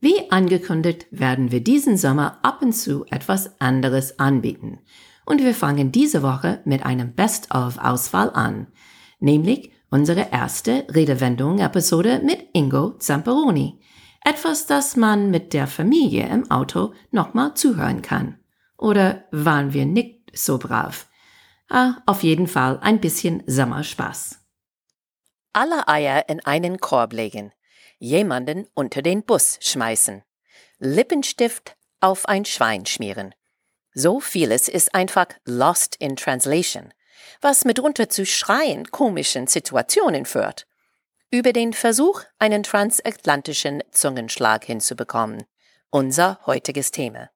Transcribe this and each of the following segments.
Wie angekündigt werden wir diesen Sommer ab und zu etwas anderes anbieten. Und wir fangen diese Woche mit einem Best-of-Auswahl an, nämlich unsere erste Redewendung-Episode mit Ingo Zamperoni. Etwas, das man mit der Familie im Auto nochmal zuhören kann. Oder waren wir nicht so brav? Ah, auf jeden Fall ein bisschen Sommerspaß. Alle Eier in einen Korb legen. Jemanden unter den Bus schmeißen. Lippenstift auf ein Schwein schmieren. So vieles ist einfach lost in translation, was mitunter zu schreien komischen Situationen führt. Über den Versuch, einen transatlantischen Zungenschlag hinzubekommen. Unser heutiges Thema.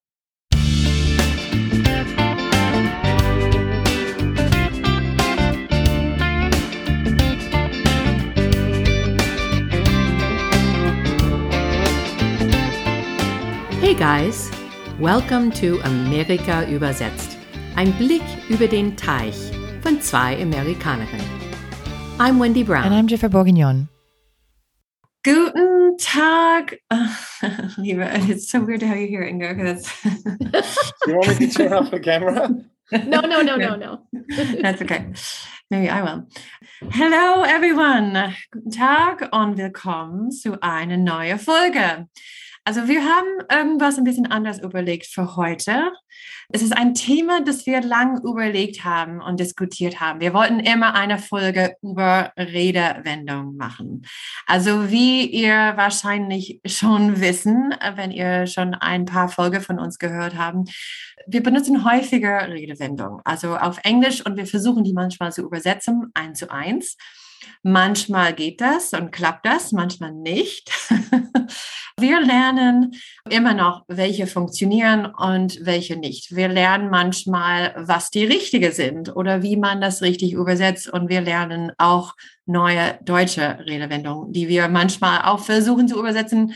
Hey guys, welcome to Amerika übersetzt. Ein Blick über den Teich von zwei Amerikanerinnen. I'm Wendy Brown. And I'm Jennifer Bourguignon. Guten Tag, Liebe. It's so weird to how you hear it, Ingo. That's you want me to turn off the camera? No, no, no, no, no. That's okay. Maybe I will. Hello, everyone. Guten Tag und willkommen zu einer neuen Folge. Also wir haben irgendwas ein bisschen anders überlegt für heute. Es ist ein Thema, das wir lang überlegt haben und diskutiert haben. Wir wollten immer eine Folge über Redewendung machen. Also wie ihr wahrscheinlich schon wissen, wenn ihr schon ein paar Folgen von uns gehört haben, wir benutzen häufiger Redewendungen, also auf Englisch und wir versuchen die manchmal zu übersetzen, eins zu eins. Manchmal geht das und klappt das, manchmal nicht. Wir lernen immer noch, welche funktionieren und welche nicht. Wir lernen manchmal, was die richtige sind oder wie man das richtig übersetzt. Und wir lernen auch neue deutsche Redewendungen, die wir manchmal auch versuchen zu übersetzen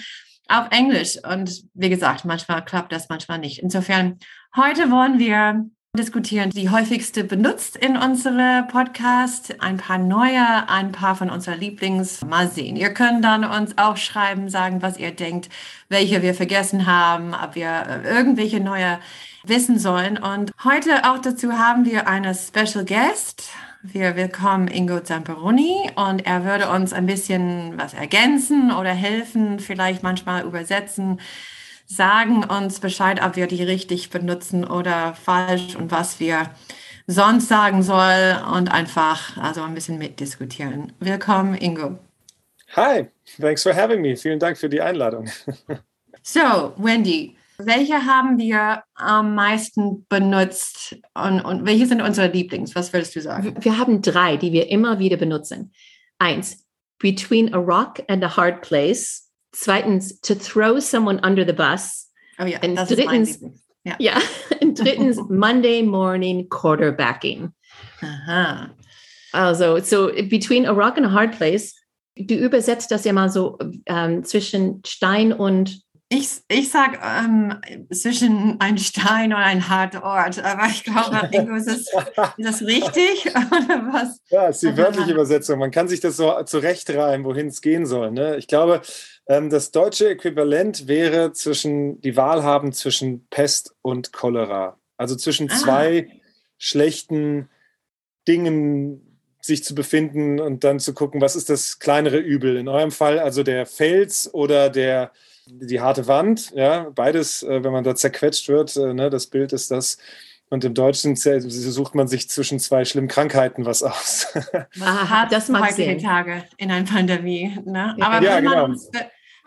auf Englisch. Und wie gesagt, manchmal klappt das, manchmal nicht. Insofern, heute wollen wir diskutieren, die häufigste benutzt in unsere Podcast. Ein paar neue, ein paar von unseren Lieblings. Mal sehen. Ihr könnt dann uns auch schreiben, sagen, was ihr denkt, welche wir vergessen haben, ob wir irgendwelche neue wissen sollen. Und heute auch dazu haben wir eine Special Guest. Wir willkommen Ingo Zamperoni und er würde uns ein bisschen was ergänzen oder helfen, vielleicht manchmal übersetzen sagen uns Bescheid, ob wir die richtig benutzen oder falsch und was wir sonst sagen soll und einfach also ein bisschen mitdiskutieren. Willkommen, Ingo. Hi, thanks for having me. Vielen Dank für die Einladung. so, Wendy, welche haben wir am meisten benutzt und, und welche sind unsere Lieblings? Was würdest du sagen? Wir haben drei, die wir immer wieder benutzen. Eins, between a rock and a hard place. Zweitens, to throw someone under the bus. Oh ja, and das drittens, ist mein ja. ja, und drittens, Monday morning quarterbacking. Aha. Also, so between a rock and a hard place. Du übersetzt das ja mal so ähm, zwischen Stein und ich, ich sage ähm, zwischen ein Stein und ein harter Ort, aber ich glaube, Ingo, ist das, ist das richtig? Oder was? Ja, ist die wörtliche Übersetzung. Man kann sich das so zurechtreimen, wohin es gehen soll. Ne? Ich glaube, ähm, das deutsche Äquivalent wäre zwischen die Wahl haben zwischen Pest und Cholera. Also zwischen ah. zwei schlechten Dingen sich zu befinden und dann zu gucken, was ist das kleinere Übel. In eurem Fall also der Fels oder der die harte Wand, ja, beides, äh, wenn man da zerquetscht wird, äh, ne, das Bild ist das. Und im Deutschen sucht man sich zwischen zwei schlimmen Krankheiten was aus. Aha, das mag heutige Tage in einer Pandemie. Ne? Aber ja, würde, genau. man uns,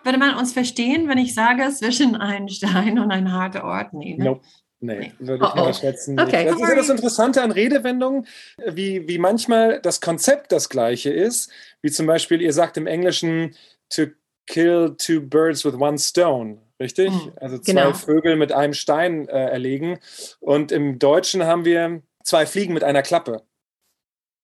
würde man uns verstehen, wenn ich sage, zwischen einem Stein und ein harter Ort? Nee, ne? Nope. Nee, würde ich oh, oh. schätzen. Okay. Das ist ja das Interessante an Redewendungen, wie, wie manchmal das Konzept das gleiche ist. Wie zum Beispiel, ihr sagt im Englischen to kill two birds with one stone, richtig? Mhm, also zwei genau. Vögel mit einem Stein äh, erlegen. Und im Deutschen haben wir zwei Fliegen mit einer Klappe.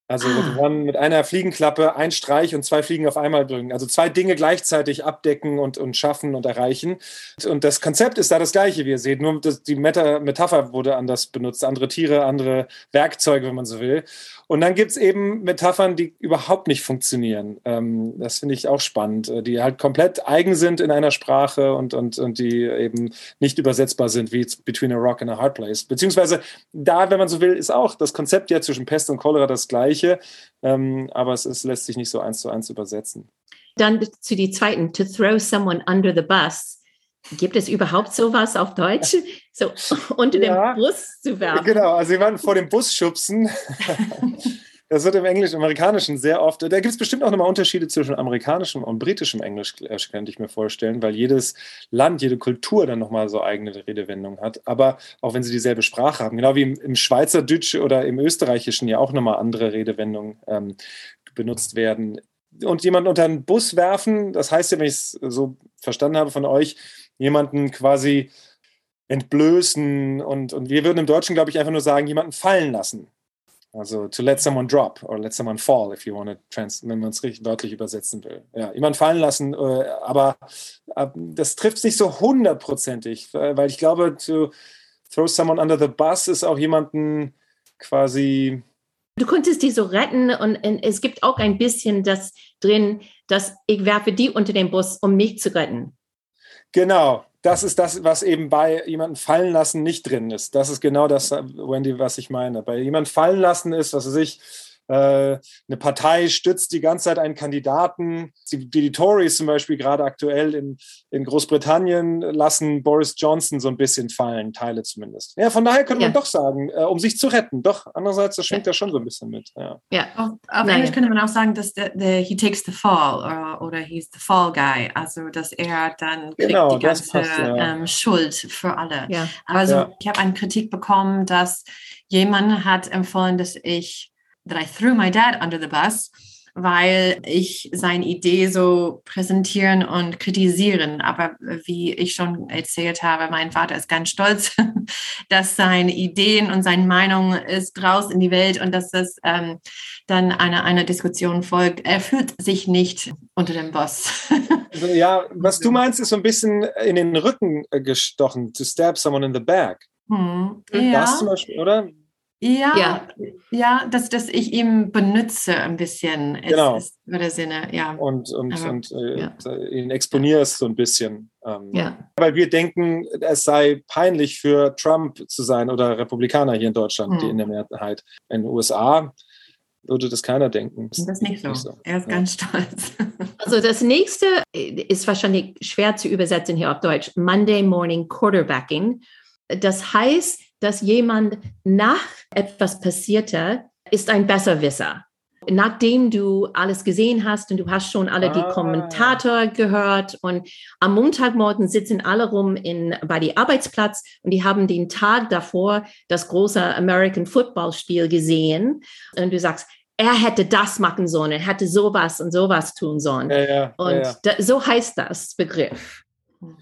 Also ah. mit einer Fliegenklappe ein Streich und zwei Fliegen auf einmal bringen. Also zwei Dinge gleichzeitig abdecken und, und schaffen und erreichen. Und das Konzept ist da das gleiche, wie ihr seht. Nur das, die Meta Metapher wurde anders benutzt. Andere Tiere, andere Werkzeuge, wenn man so will. Und dann gibt es eben Metaphern, die überhaupt nicht funktionieren. Ähm, das finde ich auch spannend, äh, die halt komplett eigen sind in einer Sprache und, und, und die eben nicht übersetzbar sind, wie Between a Rock and a Hard Place. Beziehungsweise da, wenn man so will, ist auch das Konzept ja zwischen Pest und Cholera das gleiche, ähm, aber es ist, lässt sich nicht so eins zu eins übersetzen. Dann zu die zweiten, to throw someone under the bus. Gibt es überhaupt sowas auf Deutsch? So unter ja, dem Bus zu werfen? Genau, also jemanden vor dem Bus schubsen. Das wird im Englischen, Amerikanischen sehr oft. Da gibt es bestimmt auch nochmal Unterschiede zwischen amerikanischem und britischem Englisch, äh, könnte ich mir vorstellen, weil jedes Land, jede Kultur dann nochmal so eigene Redewendungen hat. Aber auch wenn sie dieselbe Sprache haben, genau wie im, im Schweizerdeutsch oder im Österreichischen ja auch nochmal andere Redewendungen ähm, benutzt werden. Und jemanden unter einen Bus werfen, das heißt ja, wenn ich es so verstanden habe von euch, jemanden quasi entblößen und, und wir würden im Deutschen, glaube ich, einfach nur sagen, jemanden fallen lassen. Also to let someone drop or let someone fall, if you want to trans, wenn man es richtig wörtlich übersetzen will. Ja, jemand fallen lassen, äh, aber äh, das trifft es nicht so hundertprozentig, weil ich glaube, to throw someone under the bus ist auch jemanden quasi. Du könntest die so retten und es gibt auch ein bisschen das drin, dass ich werfe die unter den Bus, um mich zu retten. Genau, das ist das, was eben bei jemandem fallen lassen nicht drin ist. Das ist genau das, Wendy, was ich meine. Bei jemandem fallen lassen ist, was weiß ich, eine Partei stützt die ganze Zeit einen Kandidaten. Die, die Tories zum Beispiel gerade aktuell in, in Großbritannien lassen Boris Johnson so ein bisschen fallen, Teile zumindest. Ja, von daher könnte ja. man doch sagen, äh, um sich zu retten. Doch, andererseits, das schwingt ja, ja schon so ein bisschen mit. Ja, ja. auf, auf Englisch könnte man auch sagen, dass der, der he takes the fall oder, oder he's the fall guy. Also, dass er dann kriegt genau, die ganze passt, ähm, Schuld für alle. Ja. Also, ich habe eine Kritik bekommen, dass jemand hat empfohlen, dass ich that I threw my dad under the bus, weil ich seine Idee so präsentieren und kritisieren. Aber wie ich schon erzählt habe, mein Vater ist ganz stolz, dass seine Ideen und seine Meinung ist raus in die Welt und dass das ähm, dann einer eine Diskussion folgt. Er fühlt sich nicht unter dem Boss. Also, ja, was du meinst, ist so ein bisschen in den Rücken gestochen, to stab someone in the back. Hm, ja. Das zum Beispiel, oder? Ja, ja, ja, dass, dass ich ihn benutze ein bisschen. Genau. Ist, ist der Sinne, ja. Und, und, Aber, und äh, ja. ihn exponierst so ein bisschen. Ähm, ja. Weil wir denken, es sei peinlich für Trump zu sein oder Republikaner hier in Deutschland, hm. die in der Mehrheit. In den USA würde das keiner denken. Das ist nicht so. Nicht so. Er ist ja. ganz stolz. Also das nächste ist wahrscheinlich schwer zu übersetzen hier auf Deutsch. Monday Morning Quarterbacking. Das heißt, dass jemand nach etwas passierte, ist ein Besserwisser. Nachdem du alles gesehen hast und du hast schon alle die ah. Kommentator gehört und am Montagmorgen sitzen alle rum in, bei die Arbeitsplatz und die haben den Tag davor das große American Football Spiel gesehen und du sagst, er hätte das machen sollen, er hätte sowas und sowas tun sollen. Ja, ja, und ja, da, so heißt das Begriff.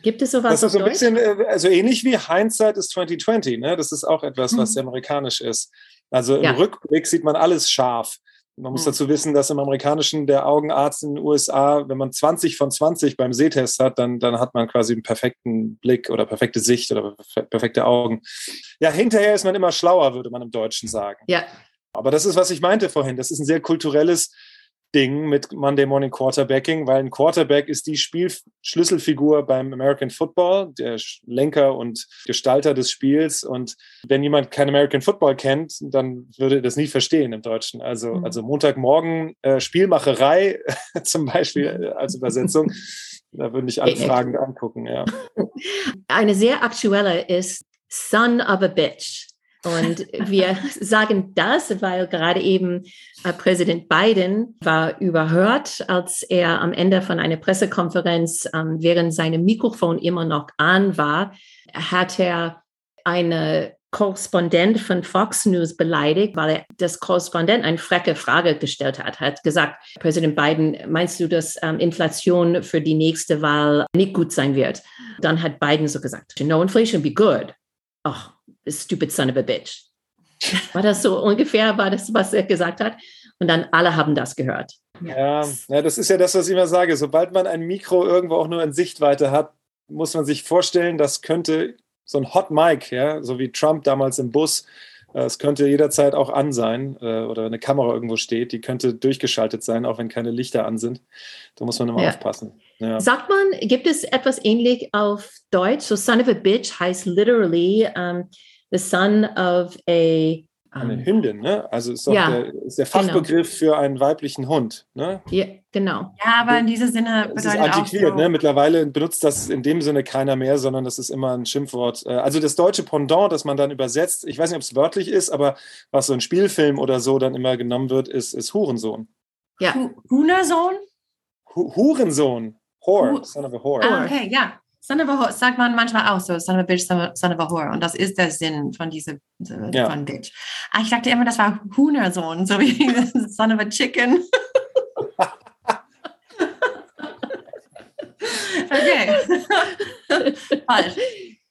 Gibt es sowas? Das ist so ein bisschen, äh, also ähnlich wie Hindsight ist 2020, ne? Das ist auch etwas, was mhm. sehr amerikanisch ist. Also im ja. Rückblick sieht man alles scharf. Man muss mhm. dazu wissen, dass im Amerikanischen der Augenarzt in den USA, wenn man 20 von 20 beim Sehtest hat, dann, dann hat man quasi einen perfekten Blick oder perfekte Sicht oder perfekte Augen. Ja, hinterher ist man immer schlauer, würde man im Deutschen sagen. Ja. Aber das ist, was ich meinte vorhin. Das ist ein sehr kulturelles Ding mit Monday Morning Quarterbacking, weil ein Quarterback ist die Spielschlüsselfigur beim American Football, der Lenker und Gestalter des Spiels. Und wenn jemand kein American Football kennt, dann würde er das nie verstehen im Deutschen. Also, mhm. also Montagmorgen äh, Spielmacherei zum Beispiel als Übersetzung. Da würde ich alle Fragen angucken, ja. Eine sehr aktuelle ist Son of a Bitch. Und wir sagen das, weil gerade eben äh, Präsident Biden war überhört, als er am Ende von einer Pressekonferenz, ähm, während sein Mikrofon immer noch an war, hat er eine Korrespondent von Fox News beleidigt, weil er das Korrespondent eine frecke Frage gestellt hat. Er hat gesagt, Präsident Biden, meinst du, dass ähm, Inflation für die nächste Wahl nicht gut sein wird? Dann hat Biden so gesagt, no inflation be good. Ach, stupid son of a bitch. War das so ungefähr, war das, was er gesagt hat? und dann alle haben das gehört. Ja, ja, das ist ja das, was ich immer sage. Sobald man ein Mikro irgendwo auch nur in Sichtweite hat, muss man sich vorstellen, das könnte so ein Hot Mic, ja, so wie Trump damals im Bus, äh, es könnte jederzeit auch an sein äh, oder eine Kamera irgendwo steht, die könnte durchgeschaltet sein, auch wenn keine Lichter an sind. Da muss man immer ja. aufpassen. Ja. Sagt man, gibt es etwas ähnlich auf Deutsch? So son of a bitch heißt literally um, the son of a eine ähm, Hündin, ne? Also ist, ja, der, ist der genau. Fachbegriff genau. für einen weiblichen Hund, ne? Ja, genau. Ja, aber in diesem Sinne bedeutet das ist antiquiert, auch so. ne? Mittlerweile benutzt das in dem Sinne keiner mehr, sondern das ist immer ein Schimpfwort. Äh, also das deutsche Pendant, das man dann übersetzt, ich weiß nicht, ob es wörtlich ist, aber was so ein Spielfilm oder so dann immer genommen wird, ist, ist Hurensohn. Ja. Hunersohn? Hurensohn. Whore, son of a whore. Ah, okay, ja. Son of a whore sagt man manchmal auch so, son of a bitch, son of a whore. Und das ist der Sinn von dieser ja. von bitch. Ah, ich dachte immer, das war Huhnersohn, so wie son of a chicken. okay. Falsch.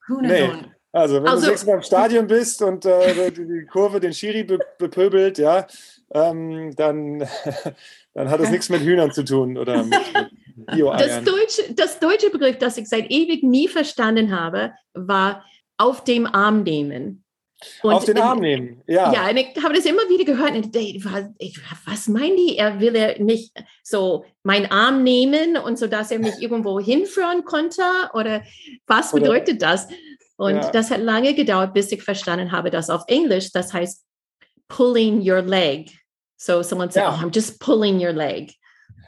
Huhnersohn. Nee. Also, wenn also, du sechsmal im Stadion bist und äh, die Kurve den Schiri be bepöbelt, ja, ähm, dann, dann hat das nichts mit Hühnern zu tun oder mit, mit das deutsche, das deutsche Begriff, das ich seit ewig nie verstanden habe, war auf dem Arm nehmen. Und auf den Arm nehmen, ja. Ja, und ich habe das immer wieder gehört. Und ich, was meint die? Er will er nicht so meinen Arm nehmen und so, dass er mich irgendwo hinführen konnte? Oder was bedeutet Oder, das? Und ja. das hat lange gedauert, bis ich verstanden habe, dass auf Englisch das heißt pulling your leg. So someone said, ja. oh, I'm just pulling your leg.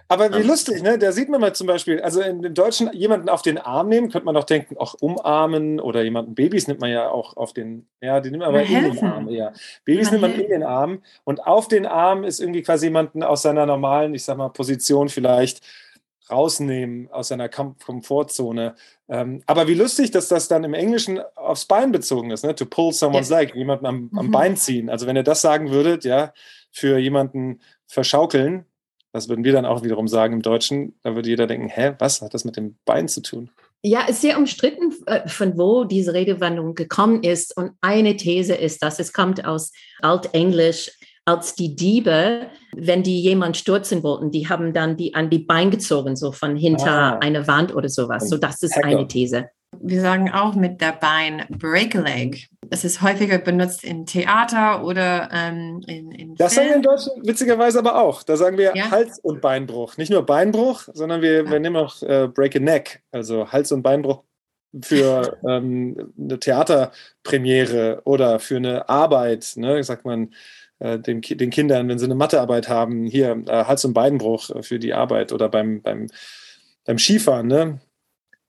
Aber wie lustig, ne? Da sieht man mal zum Beispiel, also in, im Deutschen jemanden auf den Arm nehmen, könnte man doch denken, auch umarmen oder jemanden, Babys nimmt man ja auch auf den, ja, die nimmt man aber in den Arm, ja. Babys nimmt man in den Arm und auf den Arm ist irgendwie quasi jemanden aus seiner normalen, ich sag mal, Position vielleicht rausnehmen aus seiner Kom Komfortzone. Ähm, aber wie lustig, dass das dann im Englischen aufs Bein bezogen ist, ne? To pull someone's ja. leg, jemanden am, am mhm. Bein ziehen. Also wenn ihr das sagen würdet, ja, für jemanden verschaukeln, das würden wir dann auch wiederum sagen im Deutschen. Da würde jeder denken, hä, was hat das mit dem Bein zu tun? Ja, es ist sehr umstritten, äh, von wo diese Redewendung gekommen ist. Und eine These ist, dass es kommt aus Altenglisch, als die Diebe, wenn die jemand stürzen wollten, die haben dann die an die Bein gezogen, so von hinter ah. einer Wand oder sowas. So, das ist Hacker. eine These. Wir sagen auch mit der Bein Break a Leg. Es ist häufiger benutzt in Theater oder ähm, in, in Das Film. sagen wir in Deutschland witzigerweise aber auch. Da sagen wir ja? Hals- und Beinbruch. Nicht nur Beinbruch, sondern wir, ja. wir nehmen auch äh, Break a Neck, also Hals- und Beinbruch für ähm, eine Theaterpremiere oder für eine Arbeit, ne, sagt man äh, den, den Kindern, wenn sie eine Mathearbeit haben, hier äh, Hals- und Beinbruch für die Arbeit oder beim, beim, beim Skifahren, ne?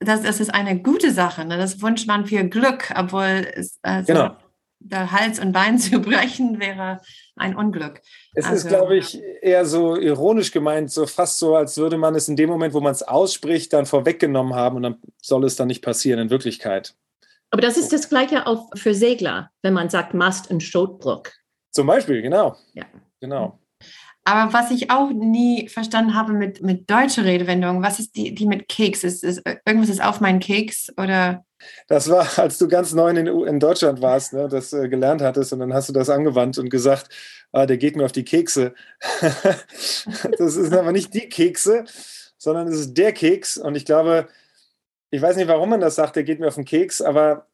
Das, das ist eine gute Sache. Ne? Das wünscht man viel Glück, obwohl es, also genau. der Hals und Bein zu brechen wäre ein Unglück. Es also, ist, glaube ich, eher so ironisch gemeint, so fast so, als würde man es in dem Moment, wo man es ausspricht, dann vorweggenommen haben und dann soll es dann nicht passieren in Wirklichkeit. Aber das ist das Gleiche auch für Segler, wenn man sagt Mast und Stotbruch. Zum Beispiel, genau. Ja. Genau. Aber was ich auch nie verstanden habe mit, mit deutscher Redewendung, was ist die, die mit Keks? Ist, ist, irgendwas ist auf meinen Keks oder? Das war, als du ganz neu in, in Deutschland warst, ne, das äh, gelernt hattest und dann hast du das angewandt und gesagt, ah, der geht mir auf die Kekse. das ist aber nicht die Kekse, sondern es ist der Keks und ich glaube, ich weiß nicht, warum man das sagt, der geht mir auf den Keks, aber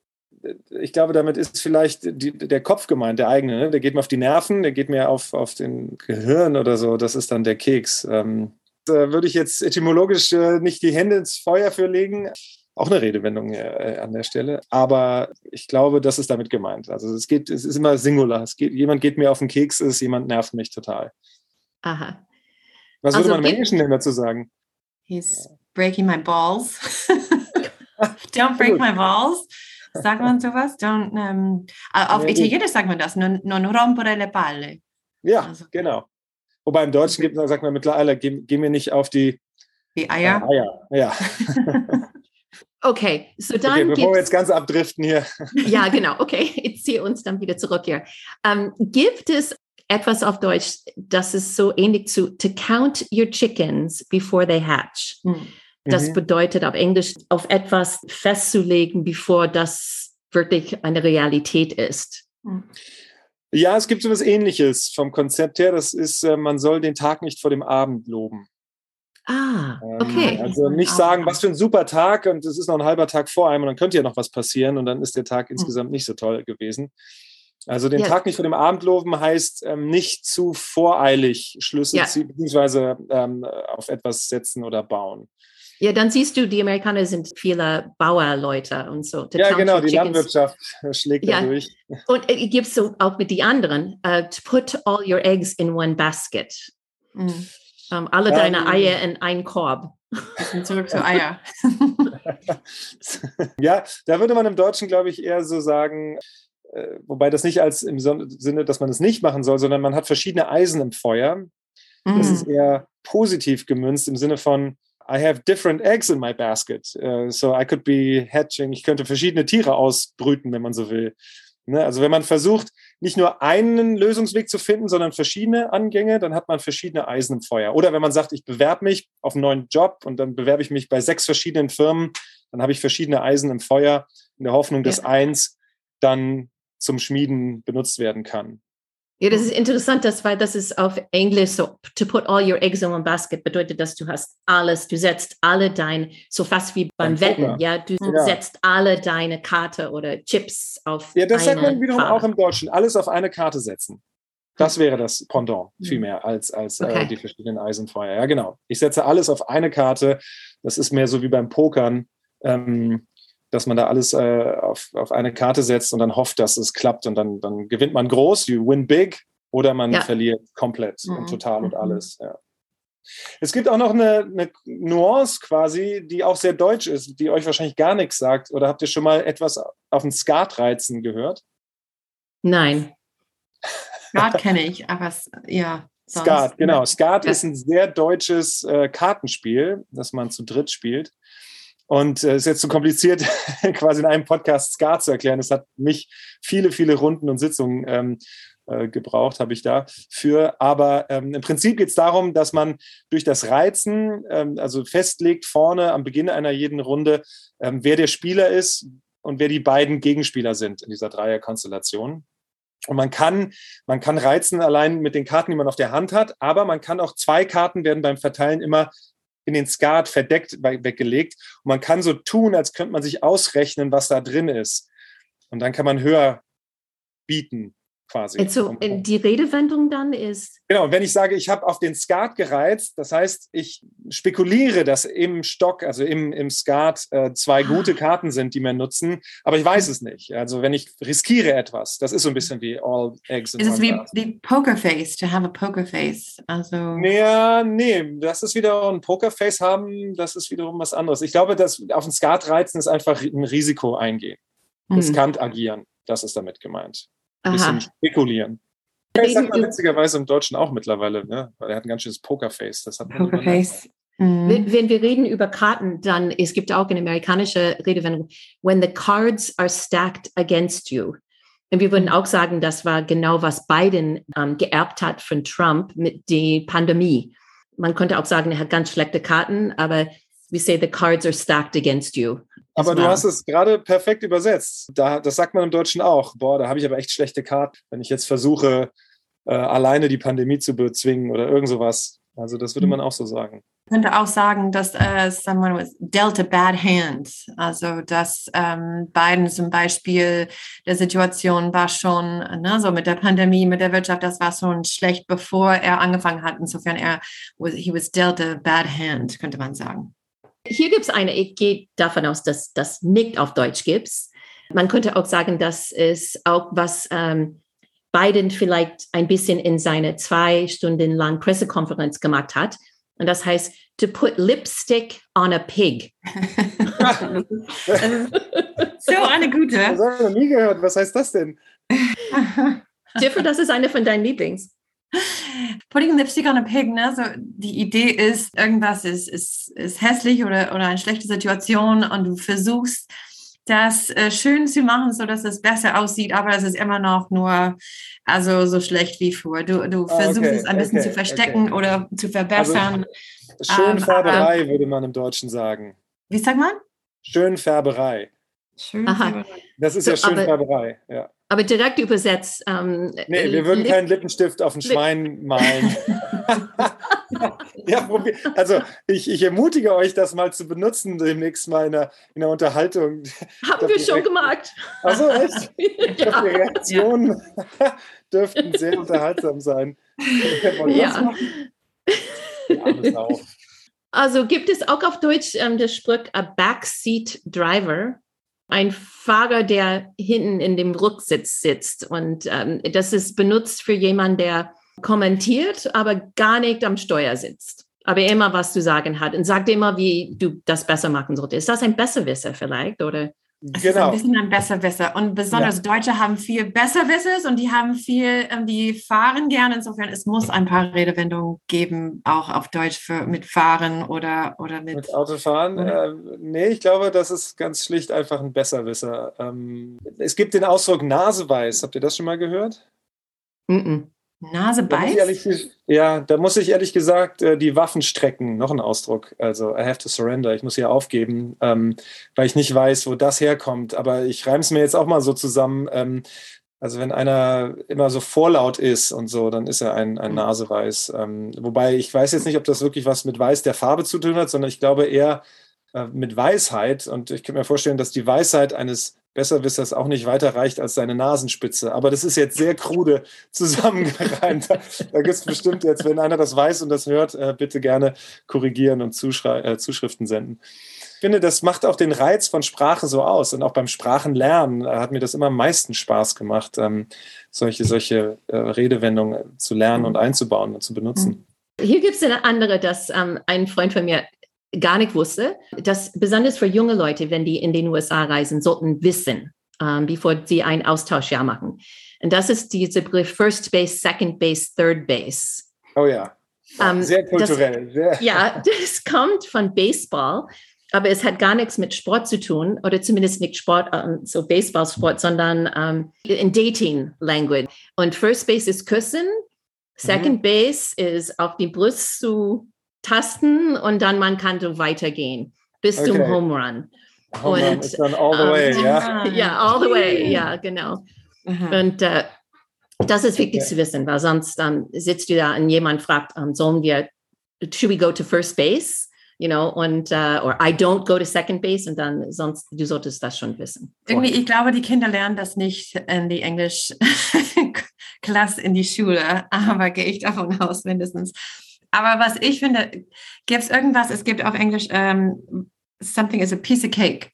ich glaube, damit ist vielleicht die, der Kopf gemeint, der eigene. Ne? Der geht mir auf die Nerven, der geht mir auf, auf den Gehirn oder so. Das ist dann der Keks. Ähm, da würde ich jetzt etymologisch äh, nicht die Hände ins Feuer für legen. Auch eine Redewendung äh, an der Stelle. Aber ich glaube, das ist damit gemeint. Also es geht, es ist immer Singular. Es geht, jemand geht mir auf den Keks, ist, jemand nervt mich total. Aha. Was also würde man im Englischen denn dazu sagen? He's breaking my balls. Don't break my balls. Sagt man sowas? Don't, ähm, auf Italienisch sagt man das, non, non rompere le palle. Ja, also. genau. Wobei im Deutschen gibt, sagt man mittlerweile, geh, geh mir nicht auf die, die Eier. Äh, Eier. Ja. Okay, so dann. Okay, bevor wir jetzt ganz abdriften hier. Ja, genau. Okay, ich ziehe uns dann wieder zurück hier. Ähm, gibt es etwas auf Deutsch, das ist so ähnlich zu to count your chickens before they hatch? Hm. Das mhm. bedeutet auf Englisch auf etwas festzulegen, bevor das wirklich eine Realität ist. Mhm. Ja, es gibt so etwas Ähnliches vom Konzept her. Das ist, äh, man soll den Tag nicht vor dem Abend loben. Ah, Ähm, okay. Also nicht sagen, was für ein super Tag und es ist noch ein halber Tag vor einem und dann könnte ja noch was passieren und dann ist der Tag insgesamt nicht so toll gewesen. Also den Ja. Tag nicht vor dem Abend loben heißt ähm, nicht zu voreilig Schlüsse Ja. ziehen, beziehungsweise ähm, auf etwas setzen oder bauen. Ja, dann siehst du, die Amerikaner sind viele Bauerleute und so. The Ja, Township genau, die Chickens. Landwirtschaft schlägt Ja. da durch. Und äh, gibst du auch mit die anderen, äh, to put all your eggs in one basket. Mhm. Ähm, alle Ähm, deine Eier in einen Korb. Zurück zu Eier. ja, da würde man im Deutschen, glaube ich, eher so sagen, äh, wobei das nicht als im Sinne, dass man es nicht machen soll, sondern man hat verschiedene Eisen im Feuer. Das Mhm. ist eher positiv gemünzt im Sinne von I have different eggs in my basket. Uh, so I could be hatching. Ich könnte verschiedene Tiere ausbrüten, wenn man so will. Ne? Also wenn man versucht, nicht nur einen Lösungsweg zu finden, sondern verschiedene Angänge, dann hat man verschiedene Eisen im Feuer. Oder wenn man sagt, ich bewerbe mich auf einen neuen Job und dann bewerbe ich mich bei sechs verschiedenen Firmen, dann habe ich verschiedene Eisen im Feuer in der Hoffnung, dass Ja. eins dann zum Schmieden benutzt werden kann. Ja, das ist interessant, das, weil das ist auf Englisch so, to put all your eggs in one basket bedeutet, dass du hast alles, du setzt alle dein, so fast wie beim Wetten, ja, du Ja. setzt alle deine Karte oder Chips auf Ja, das sagt man wiederum Farbe. auch im Deutschen. Alles auf eine Karte setzen. Das wäre das Pendant Mhm. vielmehr als, als Okay. äh, die verschiedenen Eisenfeuer. Ja, genau. Ich setze alles auf eine Karte. Das ist mehr so wie beim Pokern, ähm, dass man da alles äh, auf, auf eine Karte setzt und dann hofft, dass es klappt und dann, dann gewinnt man groß, you win big, oder man Ja. verliert komplett Mhm. und total und Mhm. alles. Ja. Es gibt auch noch eine, eine Nuance quasi, die auch sehr deutsch ist, die euch wahrscheinlich gar nichts sagt. Oder habt ihr schon mal etwas auf den Skatreizen gehört? Nein. Skat kenne ich, aber es, ja. Skat, genau. Skat Ja. ist ein sehr deutsches äh, Kartenspiel, das man zu dritt spielt. Und es äh, ist jetzt zu kompliziert, quasi in einem Podcast Skat zu erklären. Es hat mich viele, viele Runden und Sitzungen ähm, äh, gebraucht, habe ich da für. Aber ähm, im Prinzip geht es darum, dass man durch das Reizen, ähm, also festlegt vorne am Beginn einer jeden Runde, ähm, wer der Spieler ist und wer die beiden Gegenspieler sind in dieser Dreierkonstellation. Und man kann, man kann reizen allein mit den Karten, die man auf der Hand hat, aber man kann auch zwei Karten werden beim Verteilen immer in den Skat verdeckt we- weggelegt. Und man kann so tun, als könnte man sich ausrechnen, was da drin ist. Und dann kann man höher bieten, quasi. Also die Redewendung dann ist, Genau, wenn ich sage, ich habe auf den Skat gereizt, das heißt, ich spekuliere, dass im Stock, also im, im Skat, äh, zwei gute Karten sind, die wir nutzen, aber ich weiß es nicht. Also wenn ich riskiere etwas, das ist so ein bisschen wie All Eggs in Ist es one wie, wie Pokerface, to have a Pokerface? Also, Ja, nee, das ist wieder ein Pokerface haben, das ist wiederum was anderes. Ich glaube, dass auf den Skat reizen ist einfach ein Risiko eingehen, hm. riskant agieren, das ist damit gemeint. Ein bisschen spekulieren. Das sagt man witzigerweise im Deutschen auch mittlerweile, ne? weil er hat ein ganz schönes Pokerface. Das hat man. Pokerface. Hm. wenn wenn wir reden über Karten, dann es gibt auch eine amerikanische Redewendung, when the cards are stacked against you. Und wir würden auch sagen, das war genau, was Biden ähm, geerbt hat von Trump mit der Pandemie. Man könnte auch sagen, er hat ganz schlechte Karten, aber we say the cards are stacked against you. Aber du hast es gerade perfekt übersetzt. Da, das sagt man im Deutschen auch. Boah, da habe ich aber echt schlechte Karten, wenn ich jetzt versuche, äh, alleine die Pandemie zu bezwingen oder irgend sowas. Also das würde Mhm. man auch so sagen. könnte auch sagen, dass äh, someone was dealt a bad hand. Also dass ähm, Biden zum Beispiel der Situation war schon, ne, so mit der Pandemie, mit der Wirtschaft, das war schon schlecht, bevor er angefangen hat. Insofern er was, he was dealt a bad hand, könnte man sagen. Hier gibt es eine, ich gehe davon aus, dass das nicht auf Deutsch gibt. Man könnte auch sagen, dass es auch was ähm, Biden vielleicht ein bisschen in seine zwei Stunden lang Pressekonferenz gemacht hat. Und das heißt, to put lipstick on a pig. so eine gute. Das habe ich noch nie gehört. Was heißt das denn? Jeffrey, das ist eine von deinen Lieblings. Putting lipstick on a pig, ne? So, die Idee ist, irgendwas ist, ist, ist hässlich oder, oder eine schlechte Situation und du versuchst, das äh, schön zu machen, so dass es besser aussieht, aber es ist immer noch nur also so schlecht wie vor. Du, du Ah, versuchst okay, es ein bisschen okay, zu verstecken okay. oder zu verbessern. Schönfärberei würde man im Deutschen sagen. Wie sagt man? Schönfärberei. Schön. Aha. Das ist So, ja Schönfärberei. Ja. Aber direkt übersetzt. Ähm, nee, wir würden keinen Lippenstift auf ein Schwein malen. ja. Also ich, ich ermutige euch, das mal zu benutzen demnächst mal in der, in der Unterhaltung. Haben wir schon gemacht. Achso, echt? Ich ja. die Reaktionen ja. dürften sehr unterhaltsam sein. ja. Also gibt es auch auf Deutsch ähm, das Spruch a backseat driver, ein Fahrer, der hinten in dem Rücksitz sitzt. Und ähm, das ist benutzt für jemanden, der kommentiert, aber gar nicht am Steuer sitzt. Aber immer was zu sagen hat und sagt immer, wie du das besser machen solltest. Ist das ein Besserwisser vielleicht? Oder? Es genau. ist ein bisschen ein Besserwisser. Und besonders ja. Deutsche haben viel Besserwissers und die haben viel, ähm, die fahren gerne. Insofern, es muss ein paar Redewendungen geben, auch auf Deutsch für, mit Fahren oder, oder mit. Mit Autofahren? Äh, nee, ich glaube, das ist ganz schlicht einfach ein Besserwisser. Ähm, es gibt den Ausdruck Naseweiß. Habt ihr das schon mal gehört? Mm, -mm. Nase beißt? ja, da muss ich ehrlich gesagt äh, die Waffen strecken. Noch ein Ausdruck. Also, I have to surrender. Ich muss hier aufgeben, ähm, weil ich nicht weiß, wo das herkommt. Aber ich reime es mir jetzt auch mal so zusammen. Ähm, also, wenn einer immer so vorlaut ist und so, dann ist er ein, ein mhm. Naseweiß. Ähm, wobei ich weiß jetzt nicht, ob das wirklich was mit Weiß der Farbe zu tun hat, sondern ich glaube eher äh, mit Weisheit. Und ich kann mir vorstellen, dass die Weisheit eines Besserwissers auch nicht weiter reicht als seine Nasenspitze. Aber das ist jetzt sehr krude zusammengereimt. da gibt es bestimmt jetzt, wenn einer das weiß und das hört, äh, bitte gerne korrigieren und äh, Zuschriften senden. Ich finde, das macht auch den Reiz von Sprache so aus. Und auch beim Sprachenlernen äh, hat mir das immer am meisten Spaß gemacht, ähm, solche, solche Redewendungen zu lernen und einzubauen und zu benutzen. Hier gibt es eine andere, dass ähm, ein Freund von mir gar nicht wusste, dass besonders für junge Leute, wenn die in den USA reisen, sollten wissen, ähm, bevor sie ein Austauschjahr machen. Und das ist dieser Begriff First Base, Second Base, Third Base. Oh ja. Ähm, sehr kulturell. Das, sehr. Ja, das kommt von Baseball, aber es hat gar nichts mit Sport zu tun oder zumindest nicht Sport, ähm, so Baseballsport, sondern ähm, in Dating Language. Und First Base ist Küssen, Second mhm. Base ist auf die Brust zu tasten und dann man kann so weitergehen bis okay. zum Home Run. Home und, Run ist dann all the way, um, ja? Ja, all the way, ja, genau. Aha. Und äh, das ist wichtig okay. zu wissen, weil sonst ähm, sitzt du da und jemand fragt, ähm, sollen wir, should we go to first base? You know, und, uh, or I don't go to second base und dann sonst, du solltest das schon wissen. Irgendwie, ich glaube, die Kinder lernen das nicht in die Englisch-Klasse in die Schule, aber gehe ich davon aus mindestens. Aber was ich finde, gibt es irgendwas, es gibt auf Englisch, um, ähm, something is a piece of cake.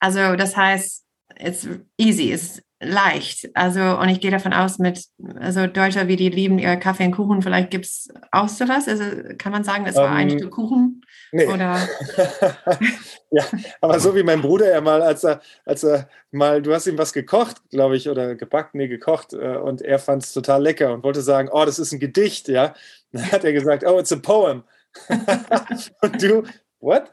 Also das heißt, it's easy, it's leicht. Also, und ich gehe davon aus, mit also Deutscher, wie die lieben ihr Kaffee und Kuchen, vielleicht gibt es auch sowas. Also kann man sagen, es war um, ein Stück Kuchen? Nee. Oder? ja, aber so wie mein Bruder ja mal, als er, als er mal, du hast ihm was gekocht, glaube ich, oder gebacken, nee, gekocht, äh, und er fand es total lecker und wollte sagen, oh, das ist ein Gedicht, ja. Dann hat er gesagt, oh, it's a poem. und du, what?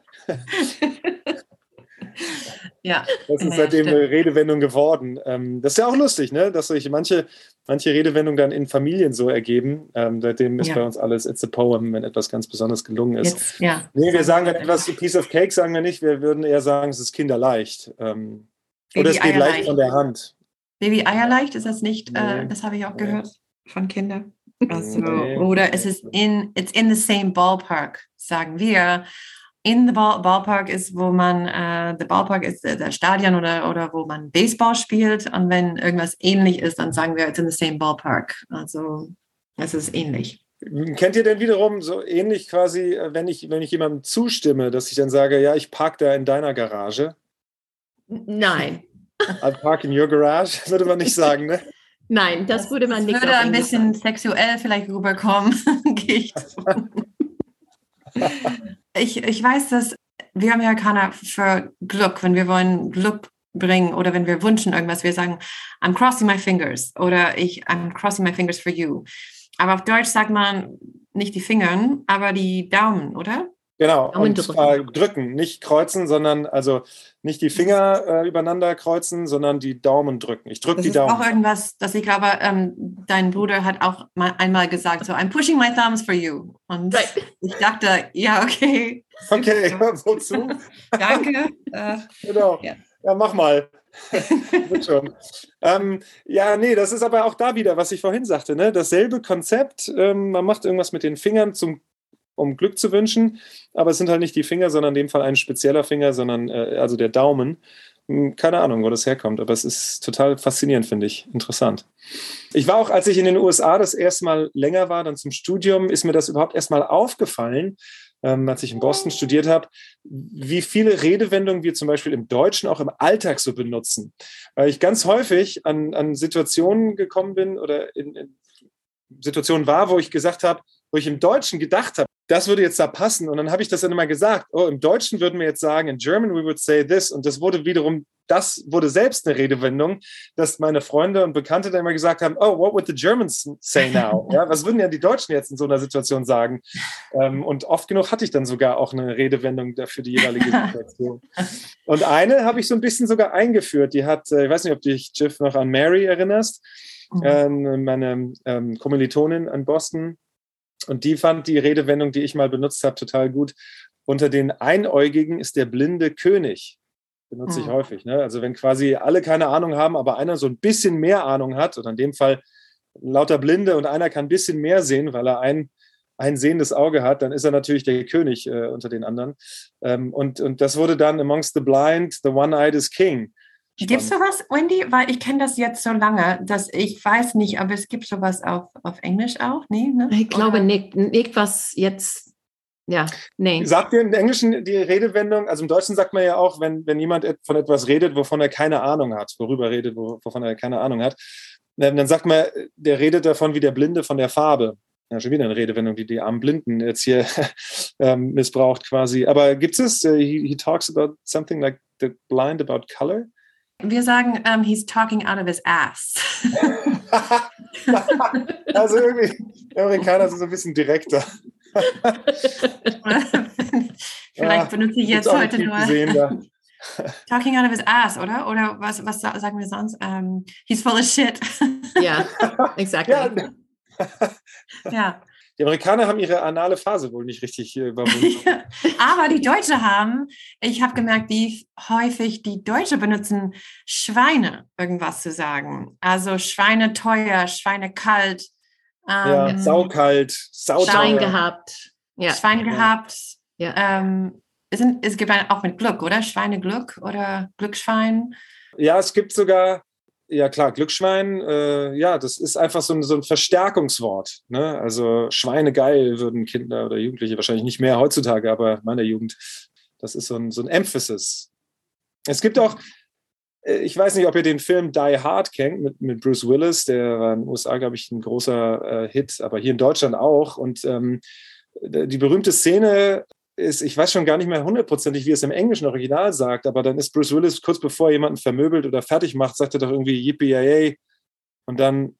ja. Das ist seitdem eine Redewendung geworden. Ähm, das ist ja auch lustig, ne? dass sich manche, manche Redewendungen dann in Familien so ergeben. Ähm, seitdem ist ja. bei uns alles It's a Poem, wenn etwas ganz besonders gelungen ist. Jetzt, ja. Nee, wir sagen dann etwas zu Piece of Cake, sagen wir nicht. Wir würden eher sagen, es ist kinderleicht. Ähm, oder es geht leicht von der Hand. Baby Eierleicht ist das nicht, äh, nee. das habe ich auch gehört von Kindern. Also, nee. Oder es ist in, it's in the same ballpark, sagen wir in the ball, ballpark ist, wo man, äh, der Ballpark ist äh, der Stadion oder, oder wo man Baseball spielt. Und wenn irgendwas ähnlich ist, dann sagen wir, it's in the same ballpark. Also es ist ähnlich. Kennt ihr denn wiederum so ähnlich quasi, äh, wenn ich, wenn ich jemandem zustimme, dass ich dann sage, ja, ich parke da in deiner Garage? Nein. I park in your garage, würde man nicht sagen, ne? Nein, das, das würde man nicht. Würde ein bisschen sexuell vielleicht rüberkommen, gehe ich ich, ich weiß, dass wir Amerikaner für Glück, wenn wir wollen Glück bringen oder wenn wir wünschen irgendwas, wir sagen, I'm crossing my fingers oder ich, I'm crossing my fingers for you. Aber auf Deutsch sagt man nicht die Fingern, aber die Daumen, oder? Genau, und drücken. drücken. nicht kreuzen, sondern also nicht die Finger äh, übereinander kreuzen, sondern die Daumen drücken. Ich drücke die Daumen. Das ist auch irgendwas, dass ich glaube, ähm, dein Bruder hat auch mal einmal gesagt, so, I'm pushing my thumbs for you. Und right. ich dachte, ja, okay. Okay, wozu? Danke. Äh, genau. Ja. ja. mach mal. Wird schon. Ähm, ja, nee, das ist aber auch da wieder, was ich vorhin sagte, ne? Dasselbe Konzept. Ähm, man macht irgendwas mit den Fingern, zum, um Glück zu wünschen, aber es sind halt nicht die Finger, sondern in dem Fall ein spezieller Finger, sondern äh, also der Daumen. Hm, keine Ahnung, wo das herkommt, aber es ist total faszinierend, finde ich. Interessant. Ich war auch, als ich in den USA das erste Mal länger war, dann zum Studium, ist mir das überhaupt erstmal aufgefallen, ähm, als ich in Boston studiert habe, wie viele Redewendungen wir zum Beispiel im Deutschen auch im Alltag so benutzen. Weil ich ganz häufig an, an Situationen gekommen bin oder in, in Situationen war, wo ich gesagt habe, wo ich im Deutschen gedacht habe, das würde jetzt da passen. Und dann habe ich das dann immer gesagt. Oh, im Deutschen würden wir jetzt sagen, in German we would say this. Und das wurde wiederum, das wurde selbst eine Redewendung, dass meine Freunde und Bekannte dann immer gesagt haben, oh, what would the Germans say now? Ja, was würden ja die Deutschen jetzt in so einer Situation sagen? Ähm, und oft genug hatte ich dann sogar auch eine Redewendung für die jeweilige Situation. Und eine habe ich so ein bisschen sogar eingeführt. Die hat, äh, ich weiß nicht, ob du dich, Jiff, noch an Mary erinnerst. Mhm. Ähm, meine ähm, Kommilitonin in Boston, und die fand die Redewendung, die ich mal benutzt habe, total gut. Unter den Einäugigen ist der blinde König. Benutze ich hm. häufig. Ne? Also wenn quasi alle keine Ahnung haben, aber einer so ein bisschen mehr Ahnung hat, oder in dem Fall lauter Blinde und einer kann ein bisschen mehr sehen, weil er ein, ein sehendes Auge hat, dann ist er natürlich der König äh, unter den anderen. Ähm, und, und das wurde dann amongst the blind, the one-eyed is king. Gibt es sowas, Wendy? Weil ich kenne das jetzt so lange, dass ich weiß nicht, aber es gibt sowas auf, auf Englisch auch? Nee, ne? Ich glaube Oder? nicht, nicht, was jetzt, ja, nee. Sagt ihr im Englischen die Redewendung, also im Deutschen sagt man ja auch, wenn, wenn jemand von etwas redet, wovon er keine Ahnung hat, worüber redet, wovon er keine Ahnung hat, dann sagt man, der redet davon wie der Blinde von der Farbe. Ja, schon wieder eine Redewendung, die die armen Blinden jetzt hier ähm, missbraucht quasi. Aber gibt es, uh, he, he talks about something like the blind about color? Wir sagen, um, he's talking out of his ass. also irgendwie, Amerikaner sind so ein bisschen direkter. Vielleicht ja, benutze ich jetzt heute nur. Talking out of his ass, oder? Oder was, was sagen wir sonst? Um, he's full of shit. Ja, exactly. Ja. ja. Die Amerikaner haben ihre anale Phase wohl nicht richtig überwunden. Aber die Deutschen haben, ich habe gemerkt, wie häufig die Deutschen benutzen, Schweine irgendwas zu sagen. Also Schweine teuer, Schweine kalt. Ähm, ja, saukalt, sauteuer. Schwein gehabt. Ja. Schwein gehabt. Ja. Ähm, es, sind, es gibt auch mit Glück, oder? Schweineglück oder Glücksschwein. Ja, es gibt sogar ja klar, Glücksschwein, äh, ja, das ist einfach so ein, so ein Verstärkungswort. Ne? Also Schweinegeil würden Kinder oder Jugendliche wahrscheinlich nicht mehr heutzutage, aber in meiner Jugend, das ist so ein, so ein Emphasis. Es gibt auch, äh, ich weiß nicht, ob ihr den Film Die Hard kennt mit, mit Bruce Willis, der war in den USA, glaube ich, ein großer äh, Hit, aber hier in Deutschland auch. Und ähm, die berühmte Szene, ist, ich weiß schon gar nicht mehr hundertprozentig, wie es im englischen Original sagt, aber dann ist Bruce Willis kurz bevor er jemanden vermöbelt oder fertig macht, sagt er doch irgendwie Yippee und dann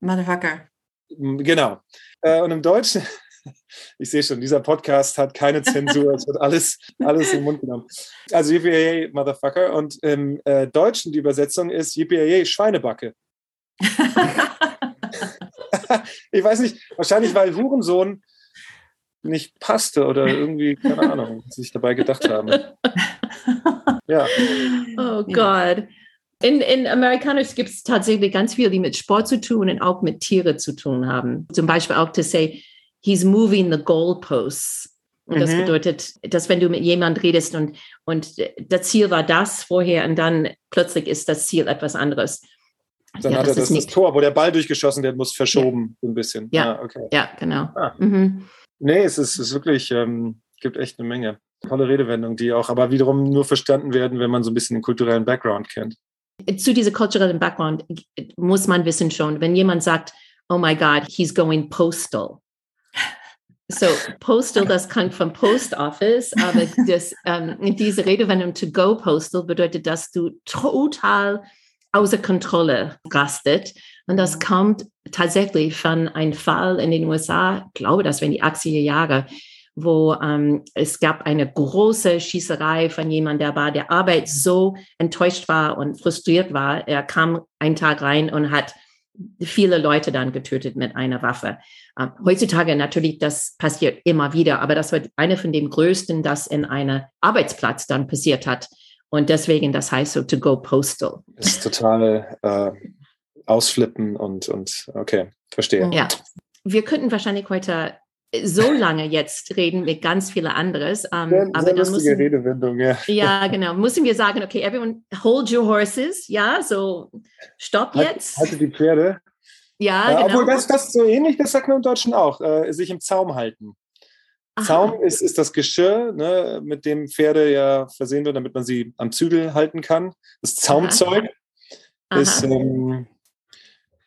Motherfucker. Genau. Äh, und im Deutschen, ich sehe schon, dieser Podcast hat keine Zensur, es wird alles, alles im Mund genommen. Also Yippee Motherfucker und im äh, Deutschen die Übersetzung ist Yippee Schweinebacke. ich weiß nicht, wahrscheinlich weil Hurensohn nicht passte oder irgendwie, keine Ahnung, was ich dabei gedacht habe. Ja. Oh Gott. In, in Amerikanisch gibt es tatsächlich ganz viel, die mit Sport zu tun und auch mit Tiere zu tun haben. Zum Beispiel auch zu say, he's moving the goalposts. Und mhm. das bedeutet, dass wenn du mit jemand redest und, und das Ziel war das vorher und dann plötzlich ist das Ziel etwas anderes. Dann ja, hat er das, das Tor, wo der Ball durchgeschossen wird, muss verschoben, ja. ein bisschen. Ja, ah, okay. ja genau. Ah. Mhm. Nee, es ist, es ist wirklich, ähm, gibt echt eine Menge. Tolle Redewendungen, die auch aber wiederum nur verstanden werden, wenn man so ein bisschen den kulturellen Background kennt. Zu diesem kulturellen Background muss man wissen schon, wenn jemand sagt, oh my God, he's going postal. So, postal, das kommt vom Post Office, aber das, ähm, diese Redewendung to go postal bedeutet, dass du total außer Kontrolle rastet. Und das kommt tatsächlich von einem Fall in den USA, ich glaube, das war in die 80er Jahre, wo ähm, es gab eine große Schießerei von jemandem, der bei der Arbeit so enttäuscht war und frustriert war. Er kam einen Tag rein und hat viele Leute dann getötet mit einer Waffe. Ähm, heutzutage natürlich, das passiert immer wieder, aber das war eine von den größten, das in einem Arbeitsplatz dann passiert hat. Und deswegen, das heißt so to go postal. Das ist total äh, ausflippen und, und okay, verstehe. Ja, wir könnten wahrscheinlich heute so lange jetzt reden mit ganz vielen anderes. Um, sehr, aber sehr dann müssen, Redewendung, ja. Ja, genau. Müssen wir sagen, okay, everyone hold your horses, ja, so stopp halt, jetzt. Halte die Pferde. Ja, äh, genau. Obwohl das, das so ähnlich, das sagt man im Deutschen auch, äh, sich im Zaum halten. Aha. Zaum ist, ist das Geschirr, ne, mit dem Pferde ja versehen wird, damit man sie am Zügel halten kann. Das Zaumzeug Aha. ist, ähm,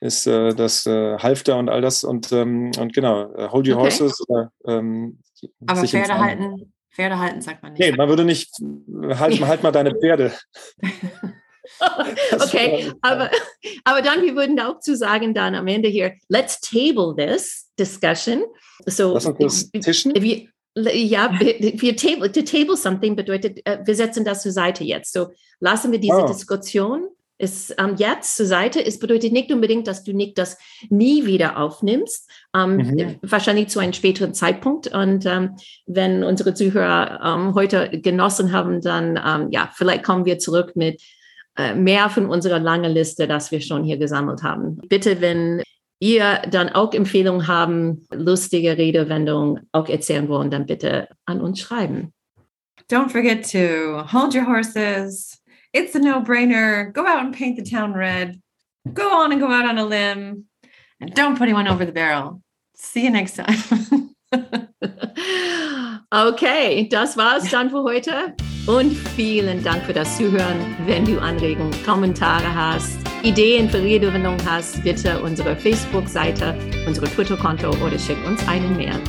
ist äh, das äh, Halfter und all das und, ähm, und genau, äh, hold your okay. horses. Oder, ähm, Aber Pferde halten, Pferde halten sagt man nicht. Nee, man würde nicht, halt, halt mal deine Pferde. okay, aber, aber dann, wir würden auch zu sagen dann am Ende hier, let's table this discussion. So, Lass uns das tischen? Wir, ja, wir table, to table something bedeutet, äh, wir setzen das zur Seite jetzt. So, lassen wir diese oh. Diskussion ist ähm, jetzt zur Seite. Es bedeutet nicht unbedingt, dass du nicht das nie wieder aufnimmst, ähm, mhm. wahrscheinlich zu einem späteren Zeitpunkt. Und ähm, wenn unsere Zuhörer ähm, heute genossen haben, dann ähm, ja, vielleicht kommen wir zurück mit äh, mehr von unserer langen Liste, das wir schon hier gesammelt haben. Bitte, wenn ihr dann auch Empfehlungen haben, lustige Redewendungen auch erzählen wollen, dann bitte an uns schreiben. Don't forget to hold your horses. It's a no-brainer. Go out and paint the town red. Go on and go out on a limb. And don't put anyone over the barrel. See you next time. okay, das war's dann für heute. Und vielen Dank für das Zuhören. Wenn du Anregungen, Kommentare hast, Ideen für Redewendungen hast, bitte unsere Facebook-Seite, unsere Twitter-Konto oder schick uns einen Mail.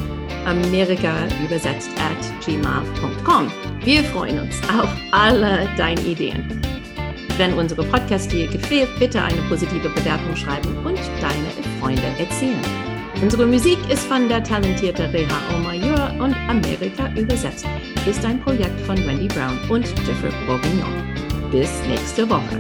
Amerika übersetzt at gmail.com. Wir freuen uns auf alle deine Ideen. Wenn unsere Podcast dir gefällt, bitte eine positive Bewertung schreiben und deine Freunde erzählen. Unsere Musik ist von der talentierten Reha Omayur und Amerika übersetzt ist ein Projekt von Wendy Brown und Jeffrey Bourguignon. Bis nächste Woche.